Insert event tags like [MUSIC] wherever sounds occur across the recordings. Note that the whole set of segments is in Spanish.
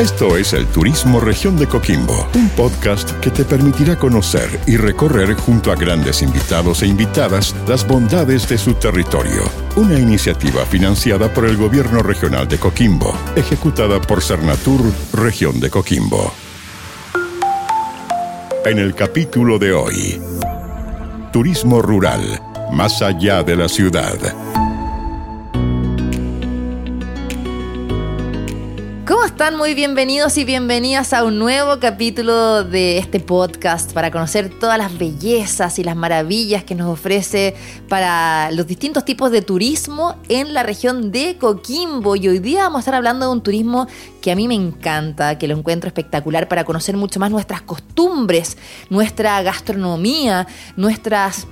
Esto es el Turismo Región de Coquimbo, un podcast que te permitirá conocer y recorrer junto a grandes invitados e invitadas las bondades de su territorio. Una iniciativa financiada por el Gobierno Regional de Coquimbo, ejecutada por Cernatur Región de Coquimbo. En el capítulo de hoy, Turismo Rural, más allá de la ciudad. Están? Muy bienvenidos y bienvenidas a un nuevo capítulo de este podcast para conocer todas las bellezas y las maravillas que nos ofrece para los distintos tipos de turismo en la región de Coquimbo. Y hoy día vamos a estar hablando de un turismo que a mí me encanta, que lo encuentro espectacular para conocer mucho más nuestras costumbres, nuestra gastronomía, nuestras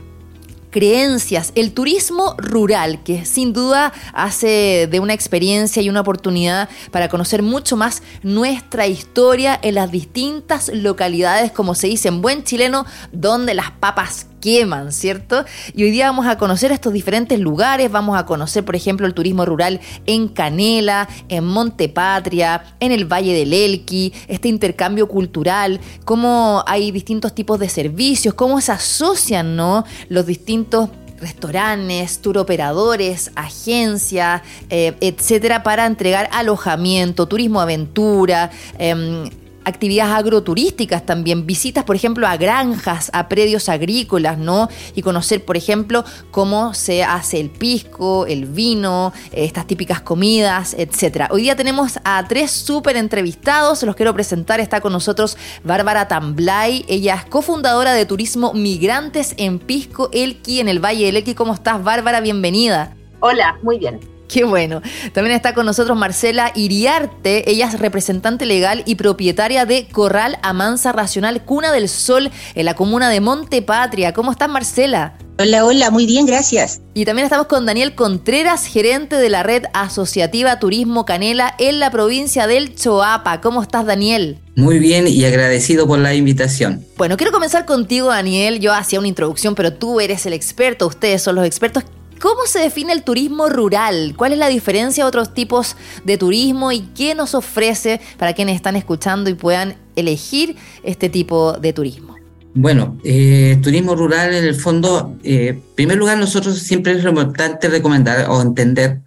creencias, el turismo rural, que sin duda hace de una experiencia y una oportunidad para conocer mucho más nuestra historia en las distintas localidades, como se dice en buen chileno, donde las papas queman, ¿cierto? Y hoy día vamos a conocer estos diferentes lugares, vamos a conocer, por ejemplo, el turismo rural en Canela, en Montepatria, en el Valle del Elqui, este intercambio cultural, cómo hay distintos tipos de servicios, cómo se asocian, ¿no? Los distintos restaurantes, tour operadores, agencias, eh, etcétera, para entregar alojamiento, turismo aventura, em, actividades agroturísticas también, visitas, por ejemplo, a granjas, a predios agrícolas, ¿no? Y conocer, por ejemplo, cómo se hace el pisco, el vino, estas típicas comidas, etcétera. Hoy día tenemos a tres súper entrevistados, los quiero presentar, está con nosotros Bárbara Tamblay, ella es cofundadora de Turismo Migrantes en Pisco Elqui, en el Valle del Elqui. ¿Cómo estás, Bárbara? Bienvenida. Hola, muy bien. [LAUGHS] Qué bueno. También está con nosotros Marcela Iriarte. Ella es representante legal y propietaria de Corral Amansa Racional Cuna del Sol en la comuna de Montepatria. ¿Cómo estás, Marcela? Hola, hola, muy bien, gracias. Y también estamos con Daniel Contreras, gerente de la red asociativa Turismo Canela en la provincia del Choapa. ¿Cómo estás, Daniel? Muy bien y agradecido por la invitación. Bueno, quiero comenzar contigo, Daniel. Yo hacía una introducción, pero tú eres el experto, ustedes son los expertos. ¿Cómo se define el turismo rural? ¿Cuál es la diferencia de otros tipos de turismo y qué nos ofrece para quienes están escuchando y puedan elegir este tipo de turismo? Bueno, eh, turismo rural en el fondo, eh, en primer lugar nosotros siempre es importante recomendar o entender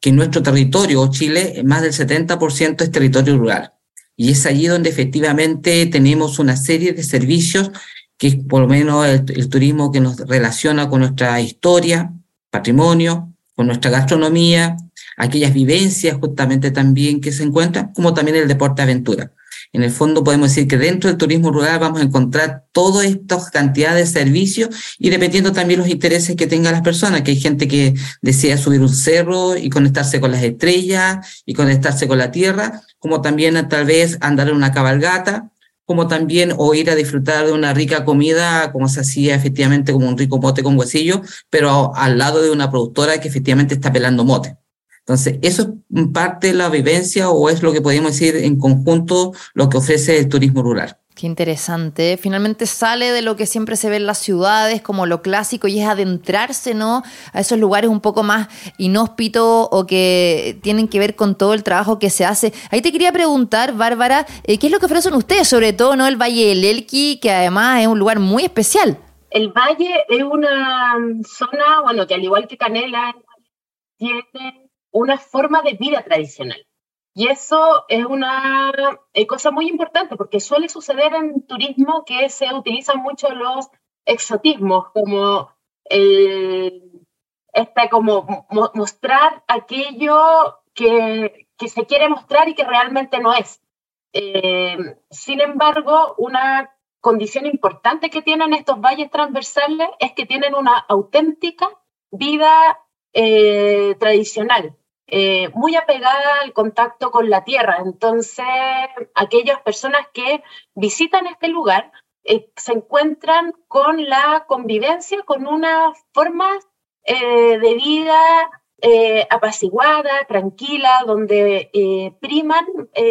que nuestro territorio, Chile, más del 70% es territorio rural. Y es allí donde efectivamente tenemos una serie de servicios que es por lo menos el turismo que nos relaciona con nuestra historia, patrimonio, con nuestra gastronomía, aquellas vivencias justamente también que se encuentran, como también el deporte aventura. En el fondo podemos decir que dentro del turismo rural vamos a encontrar todas estas cantidades de servicios y dependiendo también los intereses que tengan las personas, que hay gente que desea subir un cerro y conectarse con las estrellas y conectarse con la tierra, como también tal vez andar en una cabalgata, como también o ir a disfrutar de una rica comida, como se hacía efectivamente como un rico mote con huesillo, pero al lado de una productora que efectivamente está pelando mote. Entonces, eso es parte de la vivencia o es lo que podemos decir en conjunto lo que ofrece el turismo rural. Qué interesante. Finalmente sale de lo que siempre se ve en las ciudades como lo clásico y es adentrarse, ¿no? A esos lugares un poco más inhóspitos o que tienen que ver con todo el trabajo que se hace. Ahí te quería preguntar, Bárbara, eh, ¿qué es lo que ofrecen ustedes? Sobre todo, ¿no? El Valle del Elqui, que además es un lugar muy especial. El Valle es una zona, bueno, que al igual que Canela, tiene una forma de vida tradicional. Y eso es una eh, cosa muy importante porque suele suceder en turismo que se utilizan mucho los exotismos, como este, como mostrar aquello que, se quiere mostrar y que realmente no es. Eh, sin embargo, una condición importante que tienen estos valles transversales es que tienen una auténtica vida eh, tradicional eh, muy apegada al contacto con la tierra. Entonces, aquellas personas que visitan este lugar se encuentran con la convivencia, con una forma de vida apaciguada, tranquila, donde priman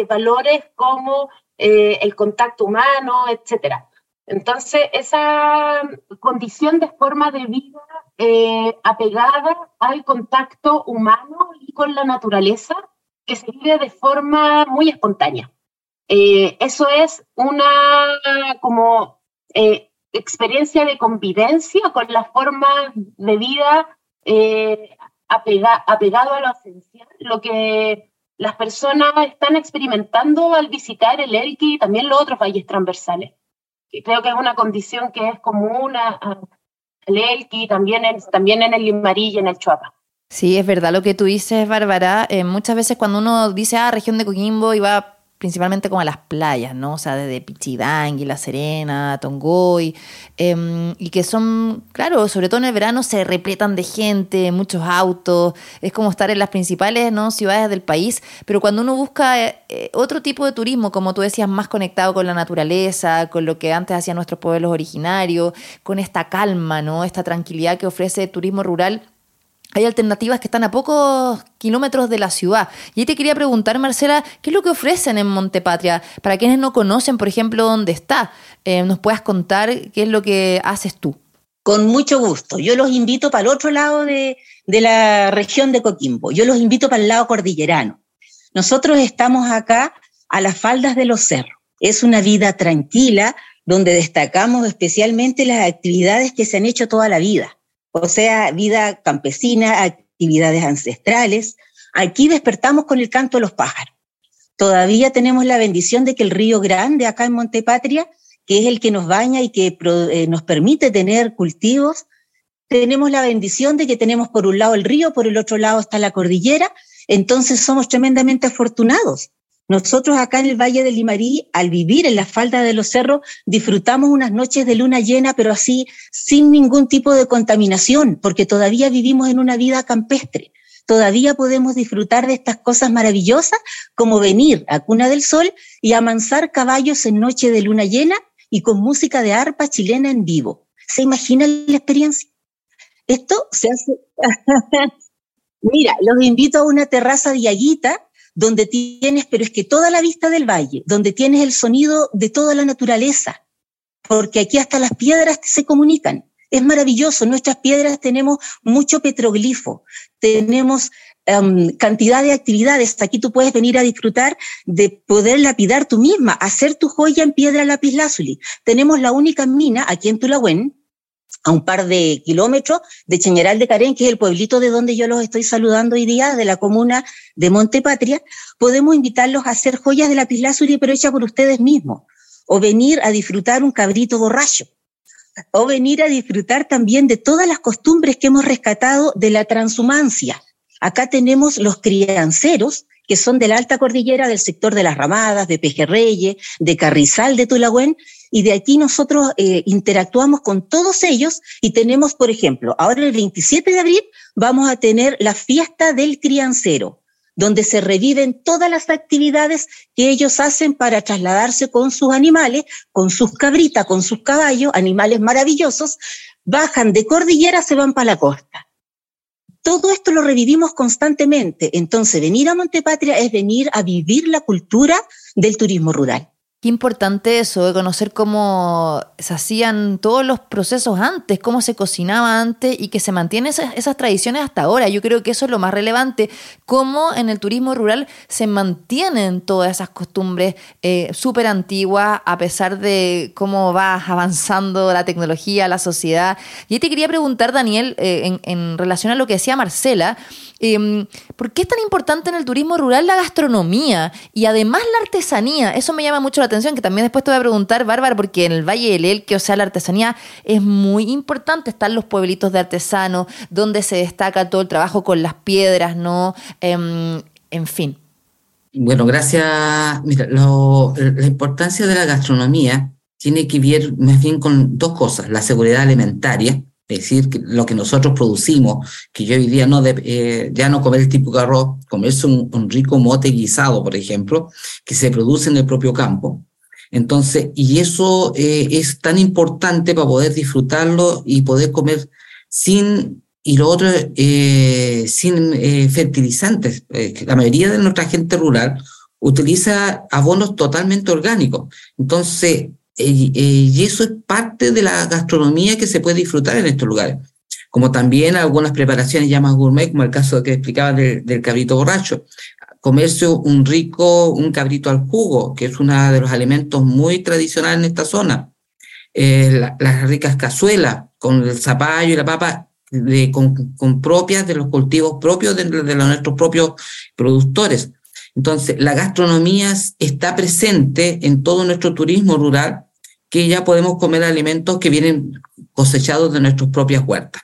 valores como el contacto humano, etcétera. Entonces, esa condición de forma de vida eh, apegada al contacto humano y con la naturaleza, que se vive de forma muy espontánea. Eh, eso es una como eh, experiencia de convivencia con la forma de vida apegado a lo esencial, lo que las personas están experimentando al visitar el Elqui y también los otros valles transversales creo que es una condición que es común al Elqui, también en, también en el Limarí y en el Chuapa. Sí, es verdad lo que tú dices, Bárbara. Eh, muchas veces cuando uno dice, ah, región de Coquimbo, y va principalmente como a las playas, ¿no? O sea, desde Pichidangui, La Serena, Tongoy, em, y que son, claro, sobre todo en el verano se repletan de gente, muchos autos, es como estar en las principales ¿no? ciudades del país, pero cuando uno busca eh, eh, otro tipo de turismo, como tú decías, más conectado con la naturaleza, con lo que antes hacían nuestros pueblos originarios, con esta calma, ¿no? Esta tranquilidad que ofrece el turismo rural, hay alternativas que están a pocos kilómetros de la ciudad. Y te quería preguntar, Marcela, ¿qué es lo que ofrecen en Montepatria? Para quienes no conocen, por ejemplo, dónde está, eh, ¿nos puedas contar qué es lo que haces tú? Con mucho gusto. Yo los invito para el otro lado de la región de Coquimbo. Yo los invito para el lado cordillerano. Nosotros estamos acá a las faldas de los cerros. Es una vida tranquila donde destacamos especialmente las actividades que se han hecho toda la vida o sea, vida campesina, actividades ancestrales. Aquí despertamos con el canto de los pájaros. Todavía tenemos la bendición de que el río Grande, acá en Montepatria, que es el que nos baña y que eh, nos permite tener cultivos, tenemos la bendición de que tenemos por un lado el río, por el otro lado está la cordillera, entonces somos tremendamente afortunados. Nosotros acá en el Valle del Limarí, al vivir en la falda de los cerros, disfrutamos unas noches de luna llena, pero así sin ningún tipo de contaminación, porque todavía vivimos en una vida campestre. Todavía podemos disfrutar de estas cosas maravillosas como venir a Cuna del Sol y amansar caballos en noche de luna llena y con música de arpa chilena en vivo. ¿Se imagina la experiencia? Esto se hace... [LAUGHS] Mira, los invito a una terraza de Yaguita donde tienes, pero es que toda la vista del valle, donde tienes el sonido de toda la naturaleza, porque aquí hasta las piedras se comunican. Es maravilloso, nuestras piedras tenemos mucho petroglifo, tenemos em, cantidad de actividades. Aquí tú puedes venir a disfrutar de poder lapidar tú misma, hacer tu joya en piedra lapislázuli. Tenemos la única mina aquí en Tulagüen, a un par de kilómetros de Cheñeral de Carén, que es el pueblito de donde yo los estoy saludando hoy día, de la comuna de Montepatria, podemos invitarlos a hacer joyas de lapislázuli, pero hechas por ustedes mismos, o venir a disfrutar un cabrito borracho, o venir a disfrutar también de todas las costumbres que hemos rescatado de la transhumancia. Acá tenemos los crianceros, que son de la alta cordillera del sector de las Ramadas, de Pejerreyes, de Carrizal, de Tulagüen, y de aquí nosotros eh, interactuamos con todos ellos y tenemos, por ejemplo, ahora el 27 de abril vamos a tener la fiesta del criancero, donde se reviven todas las actividades que ellos hacen para trasladarse con sus animales, con sus cabritas, con sus caballos, animales maravillosos, bajan de cordillera, se van para la costa. Todo esto lo revivimos constantemente. Entonces, venir a Montepatria es venir a vivir la cultura del turismo rural. Qué importante eso, de conocer cómo se hacían todos los procesos antes, cómo se cocinaba antes y que se mantienen esas, tradiciones hasta ahora. Yo creo que eso es lo más relevante, cómo en el turismo rural se mantienen todas esas costumbres eh, súper antiguas a pesar de cómo va avanzando la tecnología, la sociedad. Y te quería preguntar, Daniel, eh, en, en relación a lo que decía Marcela, Em, ¿Por qué es tan importante en el turismo rural la gastronomía y además la artesanía? Eso me llama mucho la atención, que también después te voy a preguntar, Bárbara, porque en el Valle del Elque, o sea, la artesanía es muy importante. Están los pueblitos de artesanos, donde se destaca todo el trabajo con las piedras, ¿no? Em, en fin. Bueno, gracias. Mira, la importancia de la gastronomía tiene que ver más bien con dos cosas, la seguridad alimentaria, es decir, que lo que nosotros producimos, que yo hoy día no eh, ya no comer el típico arroz, comerse un, rico mote guisado, por ejemplo, que se produce en el propio campo. Entonces, y eso eh, es tan importante para poder disfrutarlo y poder comer sin, y lo otro, eh, sin fertilizantes. la mayoría de nuestra gente rural utiliza abonos totalmente orgánicos. Entonces, y eso es parte de la gastronomía que se puede disfrutar en estos lugares. Como también algunas preparaciones ya más gourmet, como el caso que explicaba del, cabrito borracho comerse un rico, un cabrito al jugo, que es uno de los alimentos muy tradicionales en esta zona. Eh, las ricas cazuelas con el zapallo y la papa de, con, propias de los cultivos propios de, nuestros propios productores. Entonces, la gastronomía está presente en todo nuestro turismo rural, que ya podemos comer alimentos que vienen cosechados de nuestras propias huertas.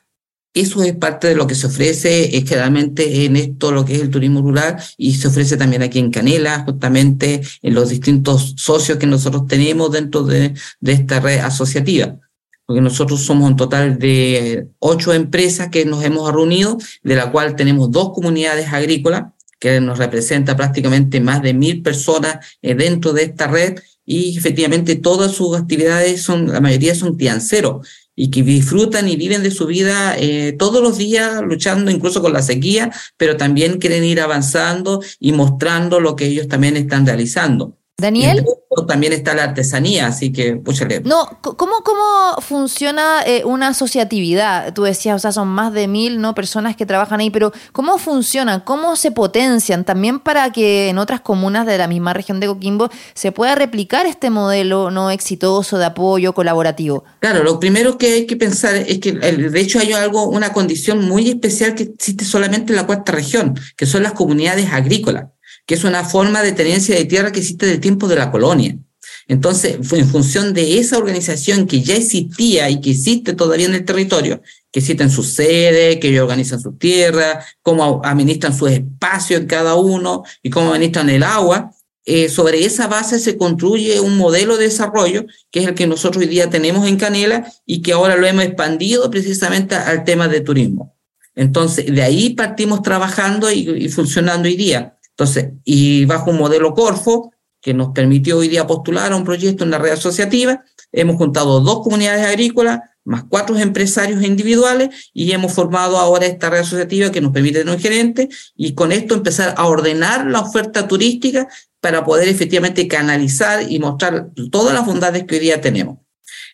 Eso es parte de lo que se ofrece es generalmente en esto, lo que es el turismo rural, y se ofrece también aquí en Canela, justamente en los distintos socios que nosotros tenemos dentro de, de esta red asociativa. Porque nosotros somos un total de ocho empresas que nos hemos reunido, de la cual tenemos dos comunidades agrícolas, que nos representa prácticamente más de mil personas eh, dentro de esta red, y efectivamente todas sus actividades son, la mayoría son crianceros y que disfrutan y viven de su vida eh, todos los días luchando incluso con la sequía, pero también quieren ir avanzando y mostrando lo que ellos también están realizando. Daniel. También está la artesanía, así que púchale. No, ¿cómo, cómo funciona eh, una asociatividad? Tú decías, o sea, son más de mil ¿no? personas que trabajan ahí, pero ¿cómo funcionan? ¿Cómo se potencian? También para que en otras comunas de la misma región de Coquimbo se pueda replicar este modelo no exitoso de apoyo colaborativo. Claro, lo primero que hay que pensar es que de hecho hay algo, una condición muy especial que existe solamente en la cuarta región, que son las comunidades agrícolas que es una forma de tenencia de tierra que existe del tiempo de la colonia. Entonces, en función de esa organización que ya existía y que existe todavía en el territorio, que existe en su sede, que organizan su tierra, cómo administran su espacio en cada uno y cómo administran el agua, eh, sobre esa base se construye un modelo de desarrollo que es el que nosotros hoy día tenemos en Canela y que ahora lo hemos expandido precisamente al tema de turismo. Entonces, de ahí partimos trabajando y funcionando hoy día. Entonces, y bajo un modelo Corfo, que nos permitió hoy día postular a un proyecto en la red asociativa, hemos juntado dos comunidades agrícolas, más cuatro empresarios individuales, y hemos formado ahora esta red asociativa que nos permite tener un gerente, y con esto empezar a ordenar la oferta turística para poder efectivamente canalizar y mostrar todas las bondades que hoy día tenemos.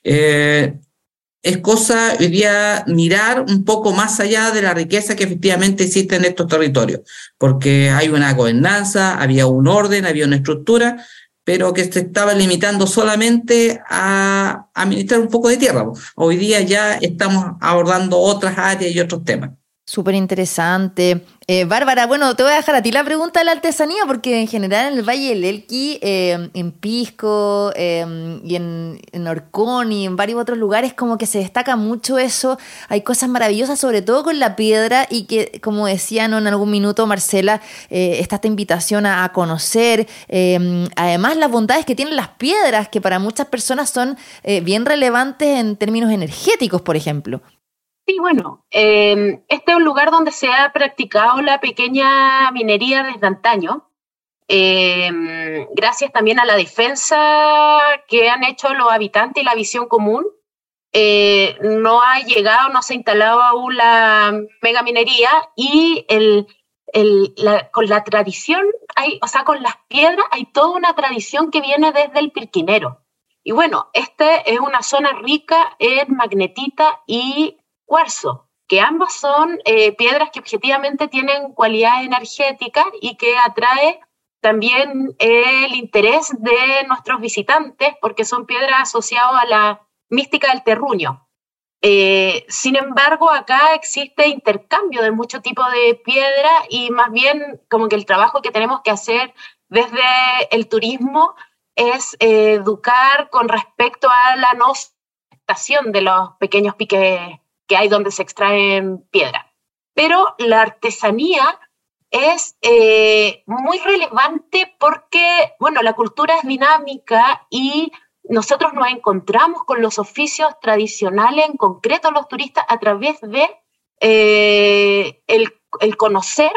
Eh, es cosa hoy día mirar un poco más allá de la riqueza que efectivamente existe en estos territorios, porque hay una gobernanza, había un orden, había una estructura, pero que se estaba limitando solamente a administrar un poco de tierra. Hoy día ya estamos abordando otras áreas y otros temas. Súper interesante. Eh, Bárbara, bueno, te voy a dejar a ti la pregunta de la artesanía, porque en general en el Valle del Elqui, eh, en Pisco eh, y en, en Orcón y en varios otros lugares, como que se destaca mucho eso. Hay cosas maravillosas, sobre todo con la piedra, y que, como decía ¿no? en algún minuto Marcela, está esta invitación a, a conocer. además, las bondades que tienen las piedras, que para muchas personas son bien relevantes en términos energéticos, por ejemplo. Sí, bueno, em, este es un lugar donde se ha practicado la pequeña minería desde antaño, em, gracias también a la defensa que han hecho los habitantes y la visión común. Eh, no ha llegado, no se ha instalado aún la mega minería y con la tradición, hay, o sea, con las piedras hay toda una tradición que viene desde el pirquinero. Y bueno, esta es una zona rica en magnetita y cuarzo, que ambas son eh, piedras que objetivamente tienen cualidades energéticas y que atrae también el interés de nuestros visitantes porque son piedras asociadas a la mística del terruño. Eh, sin embargo, acá existe intercambio de mucho tipo de piedra y más bien como que el trabajo que tenemos que hacer desde el turismo es eh, educar con respecto a la no de los pequeños piques que hay donde se extraen piedra. Pero la artesanía es eh, muy relevante porque, bueno, la cultura es dinámica y nosotros nos encontramos con los oficios tradicionales, en concreto los turistas, a través de eh, el, conocer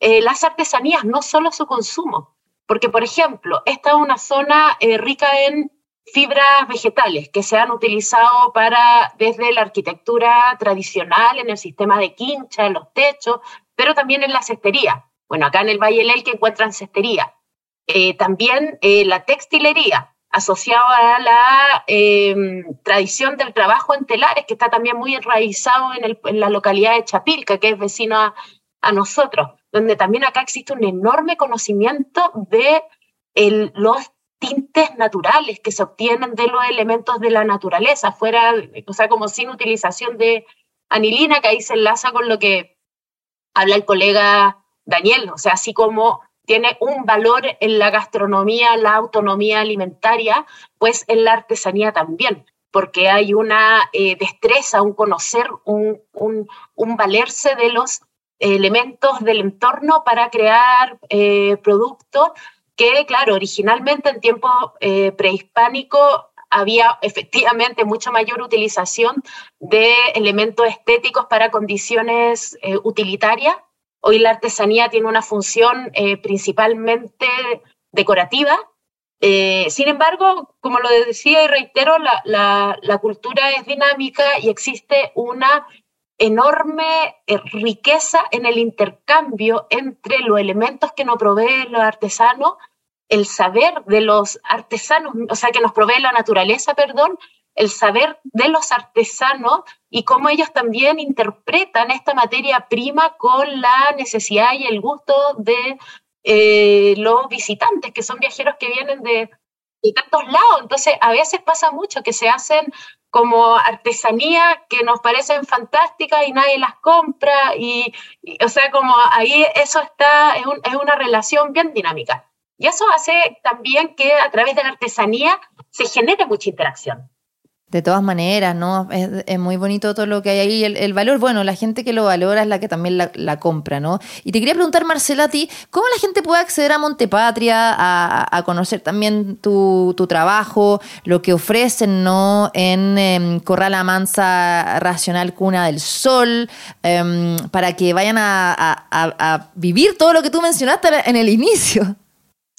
eh, las artesanías, no solo su consumo. Porque, por ejemplo, esta es una zona rica en fibras vegetales que se han utilizado para desde la arquitectura tradicional en el sistema de quincha, en los techos, pero también en la cestería. Bueno, acá en el Valle del que encuentran cestería. Eh, también eh, la textilería, asociada a la em, tradición del trabajo en telares, que está también muy enraizado en, la localidad de Chapilca, que es vecina a, nosotros, donde también acá existe un enorme conocimiento de los tintes naturales que se obtienen de los elementos de la naturaleza, fuera, o sea, como sin utilización de anilina, que ahí se enlaza con lo que habla el colega Daniel, o sea, así como tiene un valor en la gastronomía, la autonomía alimentaria, pues en la artesanía también, porque hay una eh, destreza, un conocer, un, un, valerse de los elementos del entorno para crear eh, productos que, claro, originalmente en tiempo eh, prehispánico había efectivamente mucha mayor utilización de elementos estéticos para condiciones eh, utilitarias. Hoy la artesanía tiene una función eh, principalmente decorativa. sin embargo, como lo decía y reitero, la, la cultura es dinámica y existe una enorme riqueza en el intercambio entre los elementos que nos proveen los artesanos el saber de los artesanos, o sea, que nos provee la naturaleza, perdón, el saber de los artesanos y cómo ellos también interpretan esta materia prima con la necesidad y el gusto de eh, los visitantes, que son viajeros que vienen de, de tantos lados. Entonces, a veces pasa mucho que se hacen como artesanía que nos parecen fantásticas y nadie las compra y, o sea, como ahí eso está, es, es una relación bien dinámica. Y eso hace también que a través de la artesanía se genere mucha interacción. De todas maneras, ¿no? Es, muy bonito todo lo que hay ahí. El, valor, bueno, la gente que lo valora es la que también la, compra, ¿no? Y te quería preguntar, Marcela, a ti, ¿cómo la gente puede acceder a Montepatria, a, a conocer también tu, trabajo, lo que ofrecen, ¿no? En em, Corral Mansa Racional Cuna del Sol, em, para que vayan a vivir todo lo que tú mencionaste en el inicio.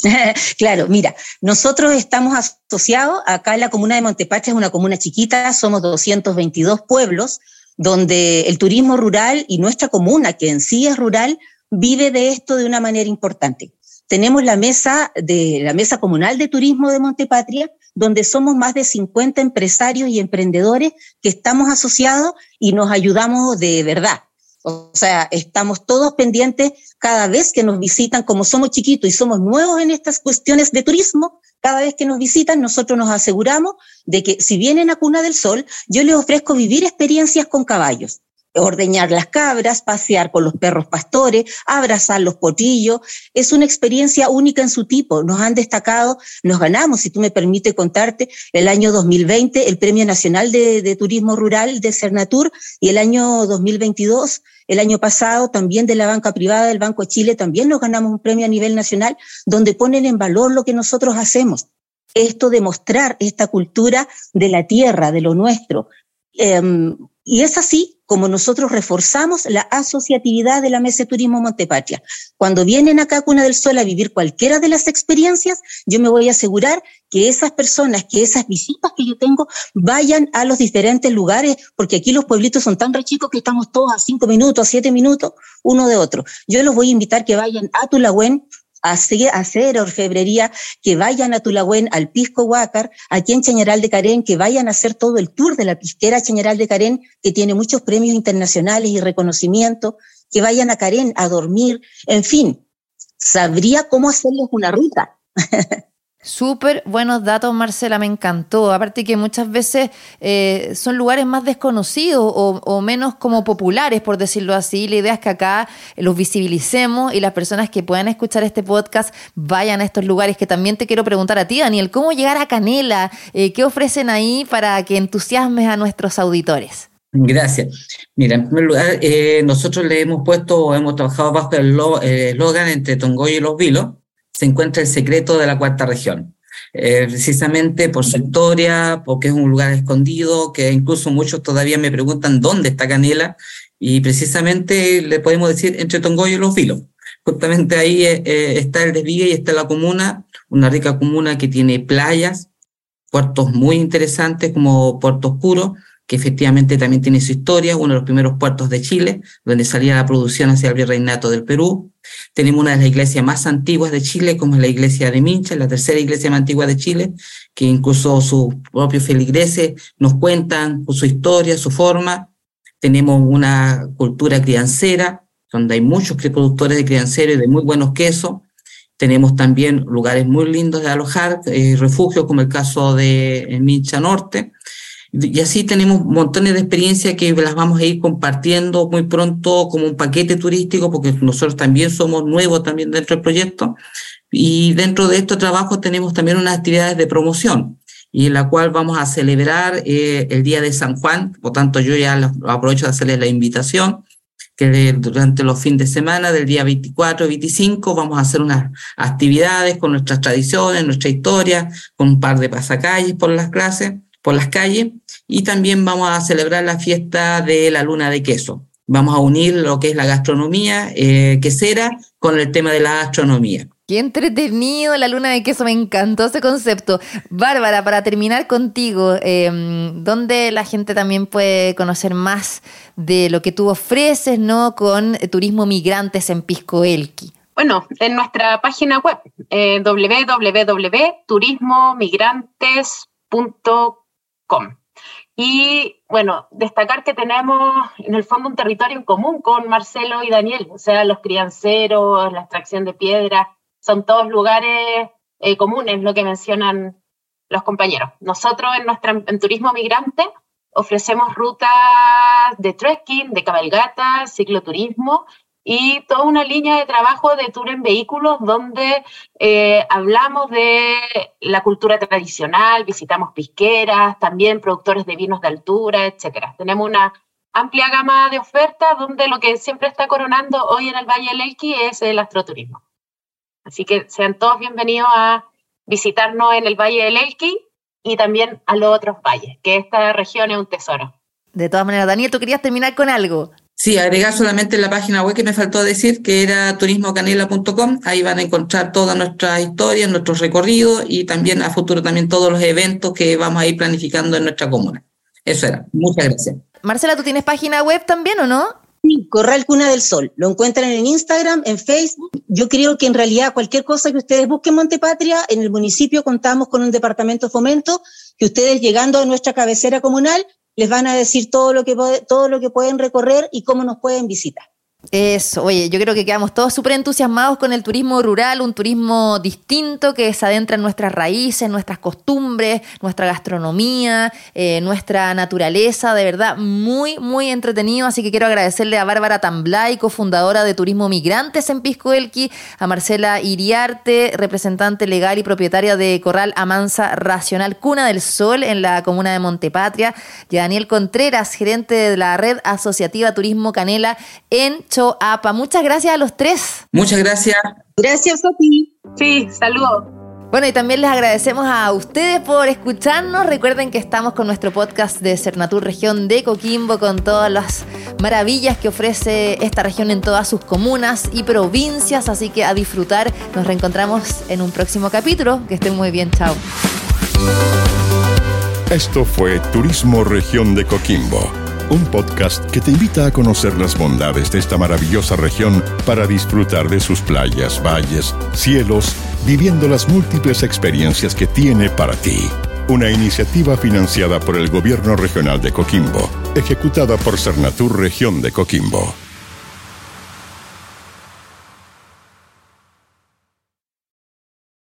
[LAUGHS] claro, mira, nosotros estamos asociados, acá en la comuna de Montepatria es una comuna chiquita, somos 222 pueblos, donde el turismo rural y nuestra comuna, que en sí es rural, vive de esto de una manera importante. Tenemos la mesa de la mesa comunal de turismo de Montepatria, donde somos más de 50 empresarios y emprendedores que estamos asociados y nos ayudamos de verdad. O sea, estamos todos pendientes cada vez que nos visitan, como somos chiquitos y somos nuevos en estas cuestiones de turismo, cada vez que nos visitan, nosotros nos aseguramos de que si vienen a Cuna del Sol, yo les ofrezco vivir experiencias con caballos ordeñar las cabras, pasear con los perros pastores, abrazar los potillos. Es una experiencia única en su tipo. Nos han destacado, nos ganamos, si tú me permites contarte, el año 2020 el Premio Nacional de, de Turismo Rural de Cernatur y el año 2022 el año pasado también de la banca privada del Banco de Chile también nos ganamos un premio a nivel nacional donde ponen en valor lo que nosotros hacemos. Esto de mostrar esta cultura de la tierra, de lo nuestro. Em, y es así como nosotros reforzamos la asociatividad de la Mesa Turismo Montepatria. Cuando vienen acá a Cuna del Sol a vivir cualquiera de las experiencias, yo me voy a asegurar que esas personas, que esas visitas que yo tengo, vayan a los diferentes lugares, porque aquí los pueblitos son tan re chicos que estamos todos a cinco minutos, a siete minutos, uno de otro. Yo los voy a invitar que vayan a Tulagüen, hacer, hacer orfebrería, que vayan a Tulagüen, al Pisco Huácar, aquí en Chañaral de Carén, que vayan a hacer todo el tour de la pisquera Chañaral de Carén, que tiene muchos premios internacionales y reconocimiento, que vayan a Carén a dormir, en fin, sabría cómo hacerles una ruta. [LAUGHS] Súper buenos datos, Marcela, me encantó. Aparte que muchas veces eh, son lugares más desconocidos o, menos como populares, por decirlo así. La idea es que acá los visibilicemos y las personas que puedan escuchar este podcast vayan a estos lugares. Que también te quiero preguntar a ti, Daniel, ¿cómo llegar a Canela? Eh, ¿Qué ofrecen ahí para que entusiasmes a nuestros auditores? Gracias. Mira, en primer lugar, eh, nosotros le hemos puesto, hemos trabajado bajo el eslogan entre Tongoy y Los Vilos se encuentra el secreto de la cuarta región. Eh, precisamente por su historia, porque es un lugar escondido, que incluso muchos todavía me preguntan dónde está Canela, y precisamente le podemos decir entre Tongoyo y Los Vilos. Justamente ahí eh, eh, está el desvío y está la comuna, una rica comuna que tiene playas, puertos muy interesantes como Puerto Oscuro, que efectivamente también tiene su historia, uno de los primeros puertos de Chile, donde salía la producción hacia el virreinato del Perú. Tenemos una de las iglesias más antiguas de Chile, como es la iglesia de Mincha, la tercera iglesia más antigua de Chile, que incluso sus propios feligreses nos cuentan su historia, su forma. Tenemos una cultura criancera, donde hay muchos productores de criancero y de muy buenos quesos. Tenemos también lugares muy lindos de alojar, eh, refugios como el caso de Mincha Norte. Y así tenemos montones de experiencias que las vamos a ir compartiendo muy pronto como un paquete turístico, porque nosotros también somos nuevos también dentro del proyecto. Y dentro de estos trabajos tenemos también unas actividades de promoción y en la cual vamos a celebrar eh, el Día de San Juan. Por tanto, yo ya aprovecho de hacerles la invitación que durante los fines de semana del día 24 y 25 vamos a hacer unas actividades con nuestras tradiciones, nuestra historia, con un par de pasacalles por las clases por las calles y también vamos a celebrar la fiesta de la luna de queso. Vamos a unir lo que es la gastronomía eh, quesera con el tema de la gastronomía. Qué entretenido la luna de queso, me encantó ese concepto. Bárbara, para terminar contigo, em, ¿dónde la gente también puede conocer más de lo que tú ofreces ¿no? con Turismo Migrantes en Pisco Elqui? Bueno, en nuestra página web, eh, www.turismomigrantes.com y bueno, destacar que tenemos en el fondo un territorio en común con Marcelo y Daniel, o sea, los crianceros, la extracción de piedras, son todos lugares eh, comunes, lo que mencionan los compañeros. Nosotros en, nuestra, en Turismo Migrante ofrecemos rutas de trekking, de cabalgata, cicloturismo y toda una línea de trabajo de tour en vehículos donde eh, hablamos de la cultura tradicional, visitamos pisqueras, también productores de vinos de altura, etc. Tenemos una amplia gama de ofertas donde lo que siempre está coronando hoy en el Valle del Elqui es el astroturismo. Así que sean todos bienvenidos a visitarnos en el Valle del Elqui y también a los otros valles, que esta región es un tesoro. De todas maneras, Daniel, tú querías terminar con algo. Sí, agregar solamente la página web que me faltó decir, que era turismocanela.com. Ahí van a encontrar todas nuestras historias, nuestros recorridos y también a futuro también todos los eventos que vamos a ir planificando en nuestra comuna. Eso era. Muchas gracias. Marcela, ¿tú tienes página web también o no? Sí, Corral Cuna del Sol. Lo encuentran en Instagram, en Facebook. Yo creo que en realidad cualquier cosa que ustedes busquen Montepatria, en el municipio contamos con un departamento de fomento que ustedes llegando a nuestra cabecera comunal les van a decir todo lo que, todo lo que pueden recorrer y cómo nos pueden visitar. Eso, oye, yo creo que quedamos todos súper entusiasmados con el turismo rural, un turismo distinto que se adentra en nuestras raíces, nuestras costumbres, nuestra gastronomía, eh, nuestra naturaleza, de verdad, muy, muy entretenido. Así que quiero agradecerle a Bárbara Tamblay, cofundadora de Turismo Migrantes en Pisco Elqui, a Marcela Iriarte, representante legal y propietaria de Corral Amansa Racional Cuna del Sol en la comuna de Montepatria, y a Daniel Contreras, gerente de la red asociativa Turismo Canela en APA. Muchas gracias a los tres. Muchas gracias. Gracias a ti. Sí, saludos. Bueno, y también les agradecemos a ustedes por escucharnos. Recuerden que estamos con nuestro podcast de Cernatur Región de Coquimbo, con todas las maravillas que ofrece esta región en todas sus comunas y provincias. Así que a disfrutar. Nos reencontramos en un próximo capítulo. Que estén muy bien. Chao. Esto fue Turismo Región de Coquimbo un podcast que te invita a conocer las bondades de esta maravillosa región para disfrutar de sus playas, valles, cielos, viviendo las múltiples experiencias que tiene para ti. Una iniciativa financiada por el Gobierno Regional de Coquimbo, ejecutada por Cernatur Región de Coquimbo.